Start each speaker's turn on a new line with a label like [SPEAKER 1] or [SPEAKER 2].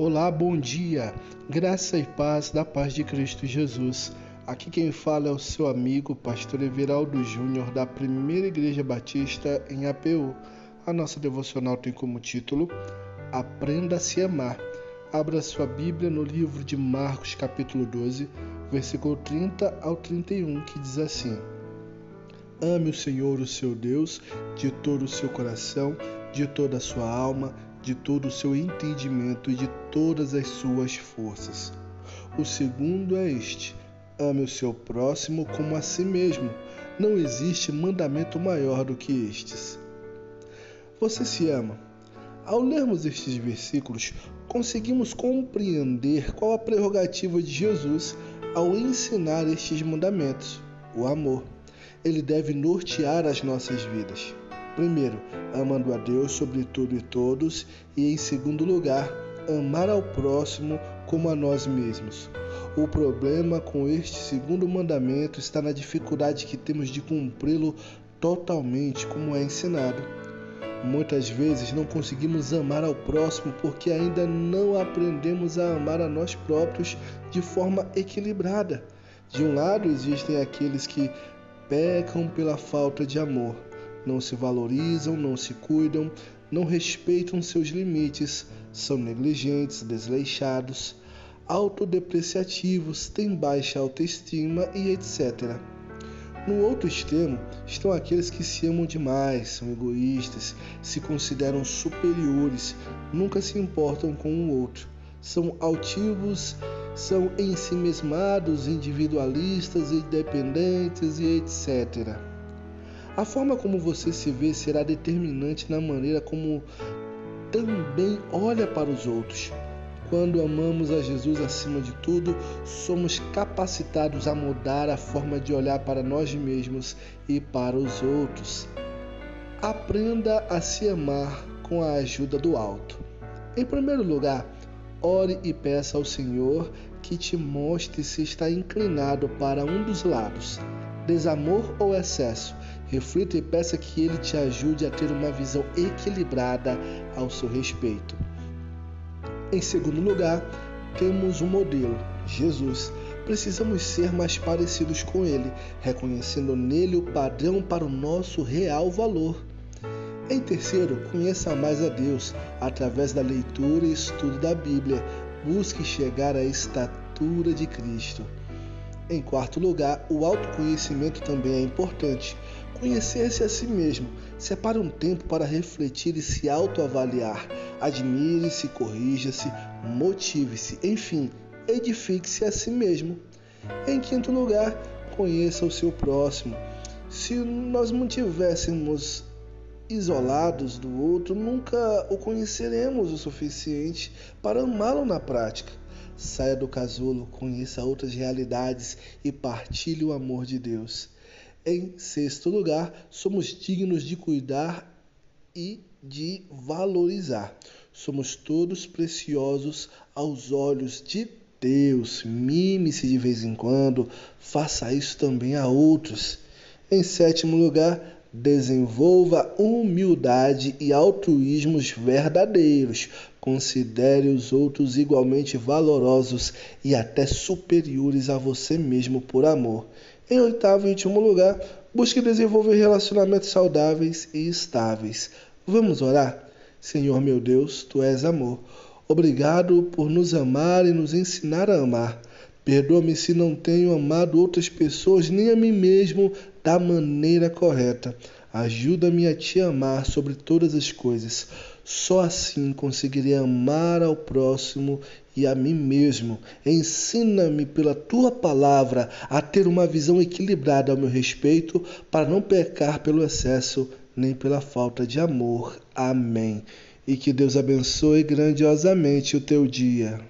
[SPEAKER 1] Olá, bom dia, graça e paz da paz de Cristo Jesus. Aqui quem fala é o seu amigo, pastor Everaldo Júnior, da Primeira Igreja Batista em APU. A nossa devocional tem como título Aprenda a se amar. Abra sua Bíblia no livro de Marcos, capítulo 12, versículo 30 ao 31, que diz assim: Ame o Senhor, o seu Deus, de todo o seu coração, de toda a sua alma, de todo o seu entendimento e de todas as suas forças. O segundo é este: ame o seu próximo como a si mesmo. Não existe mandamento maior do que estes. Você se ama. Ao lermos estes versículos, conseguimos compreender qual a prerrogativa de Jesus ao ensinar estes mandamentos: o amor. Ele deve nortear as nossas vidas. Primeiro, amando a Deus sobre tudo e todos, e em segundo lugar, amar ao próximo como a nós mesmos. O problema com este segundo mandamento está na dificuldade que temos de cumpri-lo totalmente como é ensinado. Muitas vezes não conseguimos amar ao próximo porque ainda não aprendemos a amar a nós próprios de forma equilibrada. De um lado, existem aqueles que pecam pela falta de amor não se valorizam, não se cuidam, não respeitam seus limites, são negligentes, desleixados, autodepreciativos, têm baixa autoestima e etc. No outro extremo estão aqueles que se amam demais, são egoístas, se consideram superiores, nunca se importam com o outro, são altivos, são ensimesmados, individualistas, independentes e etc. A forma como você se vê será determinante na maneira como também olha para os outros. Quando amamos a Jesus acima de tudo, somos capacitados a mudar a forma de olhar para nós mesmos e para os outros. Aprenda a se amar com a ajuda do alto. Em primeiro lugar, ore e peça ao Senhor que te mostre se está inclinado para um dos lados, desamor ou excesso, Reflita e peça que ele te ajude a ter uma visão equilibrada ao seu respeito. Em segundo lugar, temos um modelo, Jesus. Precisamos ser mais parecidos com ele, reconhecendo nele o padrão para o nosso real valor. Em terceiro, conheça mais a Deus através da leitura e estudo da Bíblia. Busque chegar à estatura de Cristo. Em quarto lugar, o autoconhecimento também é importante. Conhecer-se a si mesmo. Separe um tempo para refletir e se autoavaliar. Admire-se, corrija-se, motive-se, enfim, edifique-se a si mesmo. Em quinto lugar, conheça o seu próximo. Se nós mantivéssemos isolados do outro, nunca o conheceremos o suficiente para amá-lo na prática. Saia do casulo, conheça outras realidades e partilhe o amor de Deus. Em sexto lugar, somos dignos de cuidar e de valorizar. Somos todos preciosos aos olhos de Deus. Mime-se de vez em quando, faça isso também a outros. Em sétimo lugar, Desenvolva humildade e altruísmos verdadeiros. Considere os outros igualmente valorosos e até superiores a você mesmo por amor. Em oitavo e último lugar, busque desenvolver relacionamentos saudáveis e estáveis. Vamos orar? Senhor meu Deus, tu és amor. Obrigado por nos amar e nos ensinar a amar. Perdoa-me se não tenho amado outras pessoas nem a mim mesmo da maneira correta. Ajuda-me a te amar sobre todas as coisas. Só assim conseguirei amar ao próximo e a mim mesmo. Ensina-me pela tua palavra a ter uma visão equilibrada ao meu respeito, para não pecar pelo excesso nem pela falta de amor. Amém. E que Deus abençoe grandiosamente o teu dia.